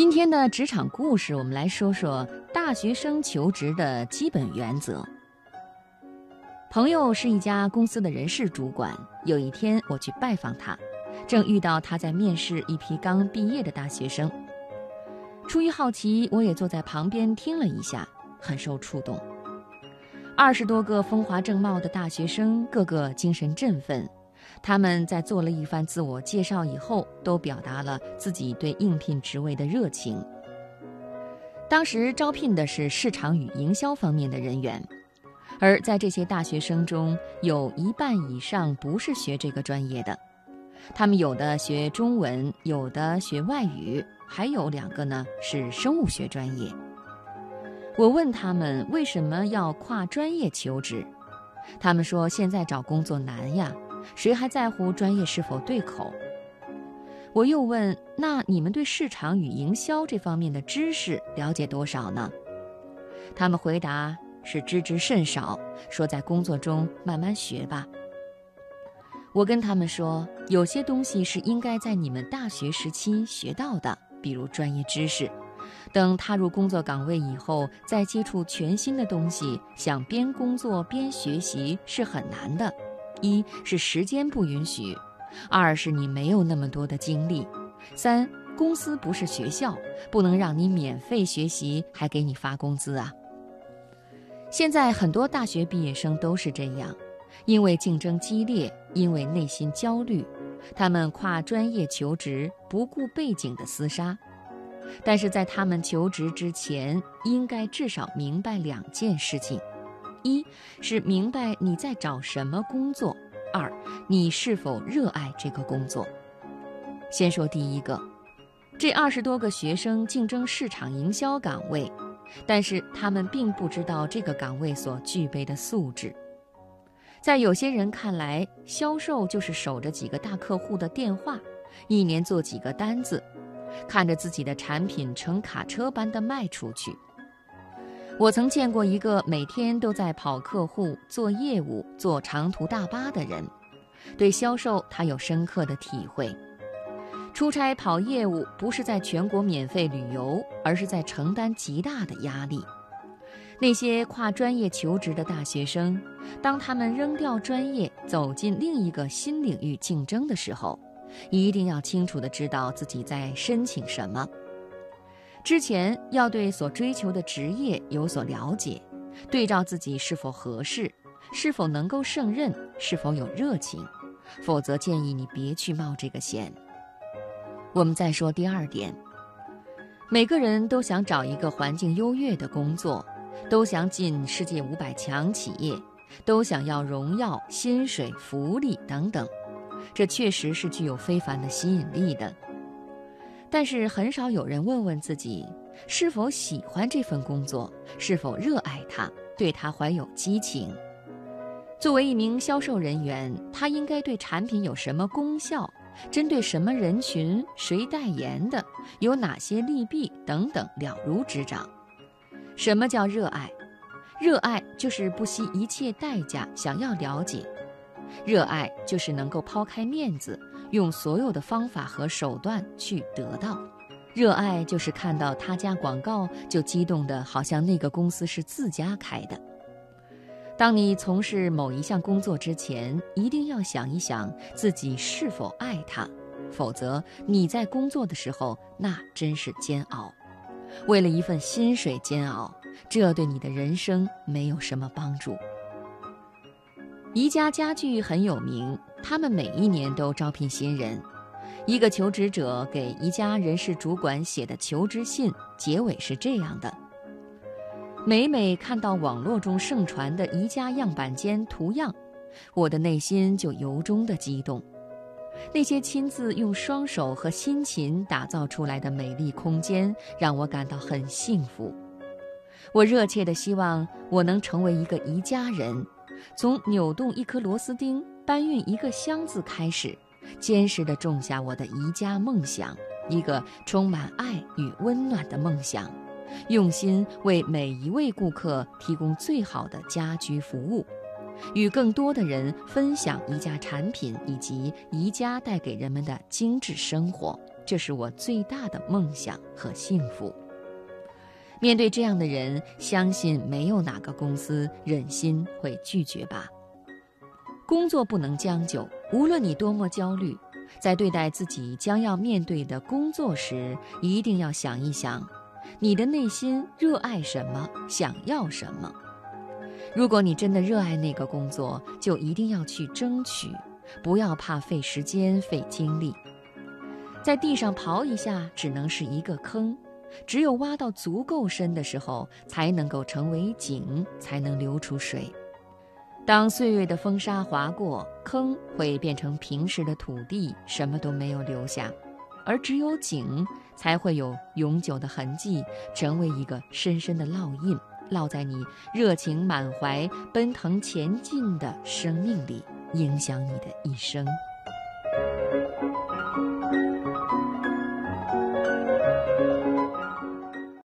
今天的职场故事，我们来说说大学生求职的基本原则。朋友是一家公司的人事主管，有一天我去拜访他，正遇到他在面试一批刚毕业的大学生。出于好奇，我也坐在旁边听了一下，很受触动。二十多个风华正茂的大学生，个个精神振奋。他们在做了一番自我介绍以后，都表达了自己对应聘职位的热情。当时招聘的是市场与营销方面的人员，而在这些大学生中，有一半以上不是学这个专业的，他们有的学中文，有的学外语，还有两个呢是生物学专业。我问他们为什么要跨专业求职，他们说现在找工作难呀。谁还在乎专业是否对口？我又问：“那你们对市场与营销这方面的知识了解多少呢？”他们回答是知之甚少，说在工作中慢慢学吧。我跟他们说，有些东西是应该在你们大学时期学到的，比如专业知识。等踏入工作岗位以后，再接触全新的东西，想边工作边学习是很难的。一是时间不允许，二是你没有那么多的精力，三公司不是学校，不能让你免费学习还给你发工资啊。现在很多大学毕业生都是这样，因为竞争激烈，因为内心焦虑，他们跨专业求职，不顾背景的厮杀。但是在他们求职之前，应该至少明白两件事情。一是明白你在找什么工作，二你是否热爱这个工作。先说第一个，这二十多个学生竞争市场营销岗位，但是他们并不知道这个岗位所具备的素质。在有些人看来，销售就是守着几个大客户的电话，一年做几个单子，看着自己的产品成卡车般的卖出去。我曾见过一个每天都在跑客户、做业务、坐长途大巴的人，对销售他有深刻的体会。出差跑业务不是在全国免费旅游，而是在承担极大的压力。那些跨专业求职的大学生，当他们扔掉专业，走进另一个新领域竞争的时候，一定要清楚地知道自己在申请什么。之前要对所追求的职业有所了解，对照自己是否合适，是否能够胜任，是否有热情，否则建议你别去冒这个险。我们再说第二点，每个人都想找一个环境优越的工作，都想进世界五百强企业，都想要荣耀、薪水、福利等等，这确实是具有非凡的吸引力的。但是很少有人问问自己，是否喜欢这份工作，是否热爱它，对它怀有激情。作为一名销售人员，他应该对产品有什么功效，针对什么人群，谁代言的，有哪些利弊等等了如指掌。什么叫热爱？热爱就是不惜一切代价想要了解，热爱就是能够抛开面子。用所有的方法和手段去得到，热爱就是看到他家广告就激动的，好像那个公司是自家开的。当你从事某一项工作之前，一定要想一想自己是否爱它，否则你在工作的时候那真是煎熬。为了一份薪水煎熬，这对你的人生没有什么帮助。宜家家具很有名。他们每一年都招聘新人。一个求职者给宜家人事主管写的求职信结尾是这样的：每每看到网络中盛传的宜家样板间图样，我的内心就由衷的激动。那些亲自用双手和辛勤打造出来的美丽空间，让我感到很幸福。我热切的希望我能成为一个宜家人，从扭动一颗螺丝钉。搬运一个箱子开始，坚实地种下我的宜家梦想，一个充满爱与温暖的梦想，用心为每一位顾客提供最好的家居服务，与更多的人分享宜家产品以及宜家带给人们的精致生活。这是我最大的梦想和幸福。面对这样的人，相信没有哪个公司忍心会拒绝吧。工作不能将就，无论你多么焦虑，在对待自己将要面对的工作时，一定要想一想，你的内心热爱什么，想要什么。如果你真的热爱那个工作，就一定要去争取，不要怕费时间、费精力。在地上刨一下，只能是一个坑。只有挖到足够深的时候，才能够成为井，才能流出水。当岁月的风沙划过，坑会变成平时的土地，什么都没有留下；而只有井，才会有永久的痕迹，成为一个深深的烙印，烙在你热情满怀、奔腾前进的生命里，影响你的一生。